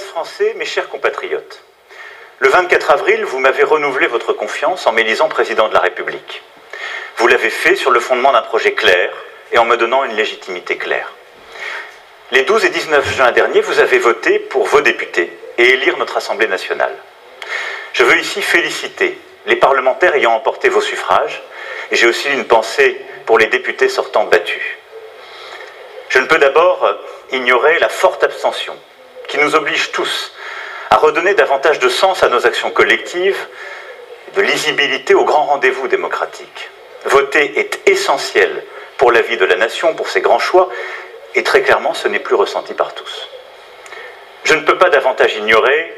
Français, mes chers compatriotes, le 24 avril, vous m'avez renouvelé votre confiance en m'élisant président de la République. Vous l'avez fait sur le fondement d'un projet clair et en me donnant une légitimité claire. Les 12 et 19 juin dernier, vous avez voté pour vos députés et élire notre Assemblée nationale. Je veux ici féliciter les parlementaires ayant emporté vos suffrages et j'ai aussi une pensée pour les députés sortants battus. Je ne peux d'abord ignorer la forte abstention qui nous oblige tous à redonner davantage de sens à nos actions collectives, de lisibilité aux grands rendez-vous démocratiques. Voter est essentiel pour la vie de la nation, pour ses grands choix, et très clairement, ce n'est plus ressenti par tous. Je ne peux pas davantage ignorer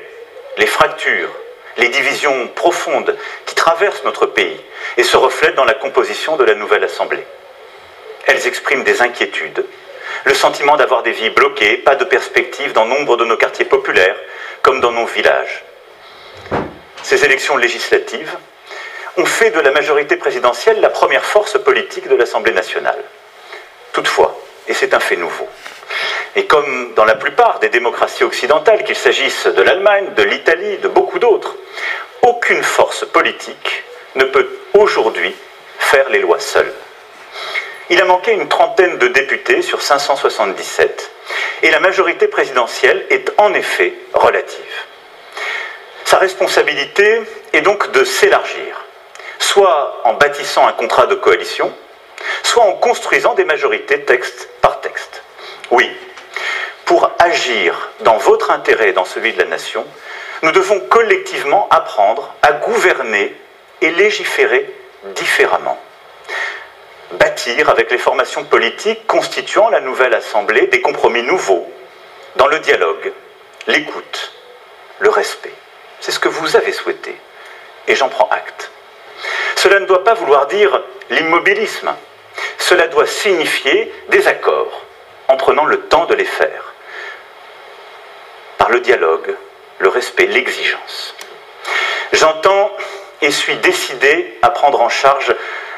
les fractures, les divisions profondes qui traversent notre pays et se reflètent dans la composition de la nouvelle Assemblée. Elles expriment des inquiétudes, le sentiment d'avoir des vies bloquées, pas de perspective dans nombre de nos quartiers populaires comme dans nos villages. Ces élections législatives ont fait de la majorité présidentielle la première force politique de l'Assemblée nationale. Toutefois, et c'est un fait nouveau, et comme dans la plupart des démocraties occidentales, qu'il s'agisse de l'Allemagne, de l'Italie, de beaucoup d'autres, aucune force politique ne peut aujourd'hui faire les lois seule. Il a manqué une trentaine de députés sur 577, et la majorité présidentielle est en effet relative. Sa responsabilité est donc de s'élargir, soit en bâtissant un contrat de coalition, soit en construisant des majorités texte par texte. Oui, pour agir dans votre intérêt et dans celui de la nation, nous devons collectivement apprendre à gouverner et légiférer différemment. Bâtir avec les formations politiques constituant la nouvelle Assemblée des compromis nouveaux dans le dialogue, l'écoute, le respect. C'est ce que vous avez souhaité et j'en prends acte. Cela ne doit pas vouloir dire l'immobilisme. Cela doit signifier des accords en prenant le temps de les faire. Par le dialogue, le respect, l'exigence. J'entends et suis décidé à prendre en charge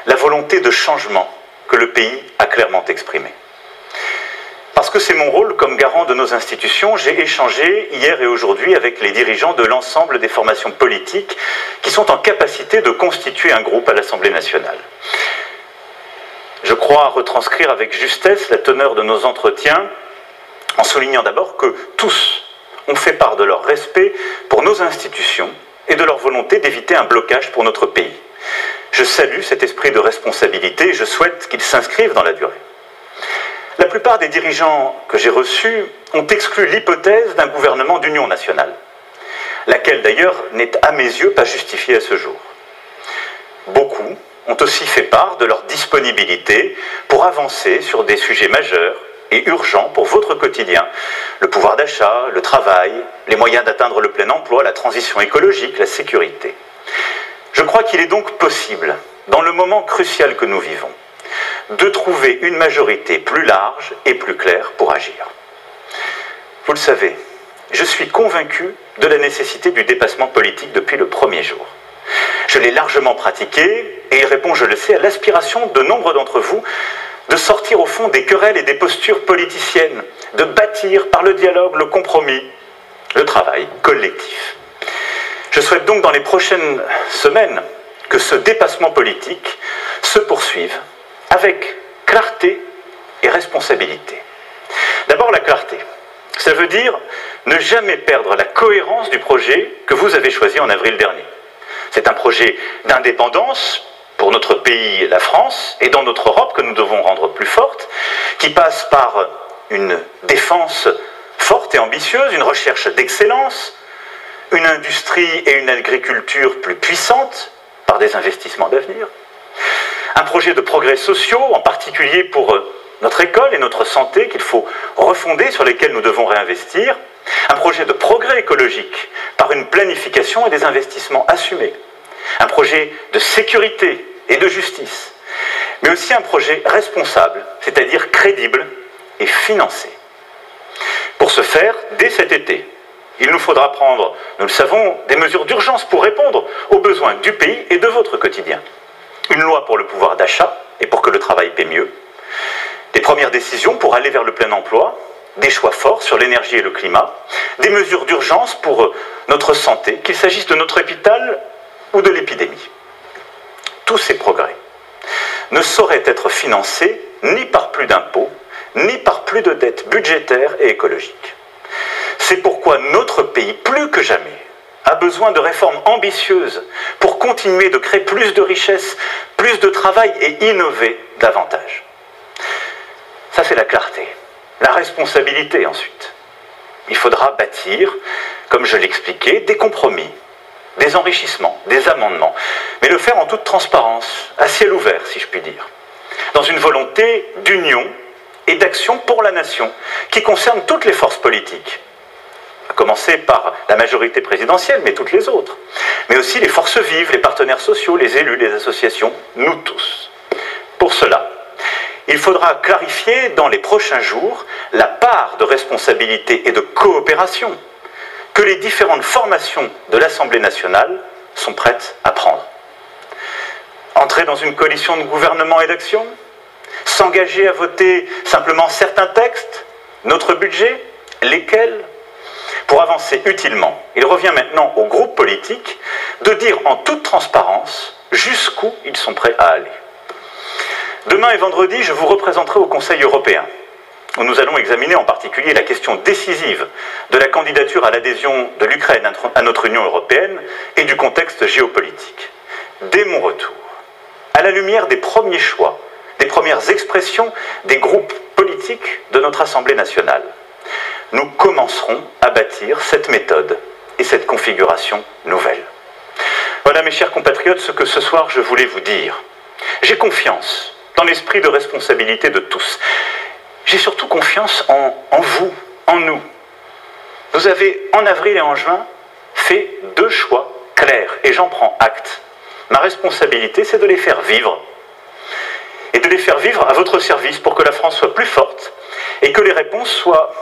la volonté de changement que le pays a clairement exprimée. Parce que c'est mon rôle comme garant de nos institutions, j'ai échangé hier et aujourd'hui avec les dirigeants de l'ensemble des formations politiques qui sont en capacité de constituer un groupe à l'Assemblée nationale. Je crois retranscrire avec justesse la teneur de nos entretiens en soulignant d'abord que tous ont fait part de leur respect pour nos institutions et de leur volonté d'éviter un blocage pour notre pays. Je salue cet esprit de responsabilité et je souhaite qu'il s'inscrive dans la durée. La plupart des dirigeants que j'ai reçus ont exclu l'hypothèse d'un gouvernement d'union nationale, laquelle d'ailleurs n'est à mes yeux pas justifiée à ce jour. Beaucoup ont aussi fait part de leur disponibilité pour avancer sur des sujets majeurs et urgents pour votre quotidien. Le pouvoir d'achat, le travail, les moyens d'atteindre le plein emploi, la transition écologique, la sécurité. Je crois qu'il est donc possible, dans le moment crucial que nous vivons, de trouver une majorité plus large et plus claire pour agir. Vous le savez, je suis convaincu de la nécessité du dépassement politique depuis le premier jour. Je l'ai largement pratiqué et il répond, je le sais, à l'aspiration de nombre d'entre vous de sortir au fond des querelles et des postures politiciennes, de bâtir par le dialogue, le compromis, le travail collectif. Je souhaite donc dans les prochaines semaines que ce dépassement politique se poursuive avec clarté et responsabilité. D'abord la clarté. Ça veut dire ne jamais perdre la cohérence du projet que vous avez choisi en avril dernier. C'est un projet d'indépendance pour notre pays, la France, et dans notre Europe que nous devons rendre plus forte, qui passe par une défense forte et ambitieuse, une recherche d'excellence, une industrie et une agriculture plus puissantes par des investissements d'avenir, un projet de progrès sociaux, en particulier pour euh, notre école et notre santé qu'il faut refonder, sur lesquels nous devons réinvestir, un projet de progrès écologique par une planification et des investissements assumés, un projet de sécurité et de justice, mais aussi un projet responsable, c'est-à-dire crédible et financé. Pour ce faire, dès cet été, il nous faudra prendre, nous le savons, des mesures d'urgence pour répondre aux besoins du pays et de votre quotidien une loi pour le pouvoir d'achat et pour que le travail paie mieux, des premières décisions pour aller vers le plein emploi, des choix forts sur l'énergie et le climat, des mesures d'urgence pour notre santé, qu'il s'agisse de notre hôpital ou de l'épidémie. Tous ces progrès ne sauraient être financés ni par plus d'impôts, ni par plus de dettes budgétaires et écologiques. C'est pourquoi notre pays, plus que jamais, a besoin de réformes ambitieuses pour continuer de créer plus de richesses, plus de travail et innover davantage. Ça, c'est la clarté. La responsabilité ensuite. Il faudra bâtir, comme je l'expliquais, des compromis, des enrichissements, des amendements, mais le faire en toute transparence, à ciel ouvert, si je puis dire, dans une volonté d'union et d'action pour la nation qui concerne toutes les forces politiques, commencer par la majorité présidentielle, mais toutes les autres, mais aussi les forces vives, les partenaires sociaux, les élus, les associations, nous tous. Pour cela, il faudra clarifier dans les prochains jours la part de responsabilité et de coopération que les différentes formations de l'Assemblée nationale sont prêtes à prendre. Entrer dans une coalition de gouvernement et d'action S'engager à voter simplement certains textes Notre budget Lesquels Pour avancer utilement, il revient maintenant aux groupes politiques de dire en toute transparence jusqu'où ils sont prêts à aller. Demain et vendredi, je vous représenterai au Conseil européen, où nous allons examiner en particulier la question décisive de la candidature à l'adhésion de l'Ukraine à notre Union européenne et du contexte géopolitique. Dès mon retour, à la lumière des premiers choix, des premières expressions des groupes politiques de notre Assemblée nationale, nous commencerons à bâtir cette méthode et cette configuration nouvelle. Voilà, mes chers compatriotes, ce que ce soir je voulais vous dire. J'ai confiance dans l'esprit de responsabilité de tous. J'ai surtout confiance en, en, vous, en nous. Vous avez, en avril et en juin, fait deux choix clairs, et j'en prends acte. Ma responsabilité, c'est de les faire vivre. Et de les faire vivre à votre service pour que la France soit plus forte et que les réponses soient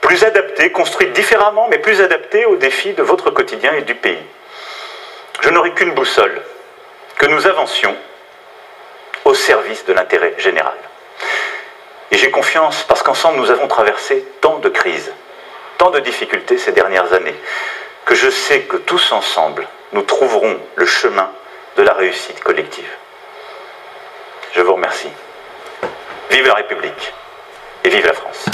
plus adaptées, construites différemment, mais plus adaptées aux défis de votre quotidien et du pays. Je n'aurai qu'une boussole, que nous avancions au service de l'intérêt général. Et j'ai confiance parce qu'ensemble nous avons traversé tant de crises, tant de difficultés ces dernières années, que je sais que tous ensemble, nous trouverons le chemin de la réussite collective. Je vous remercie. Vive la République et vive la France.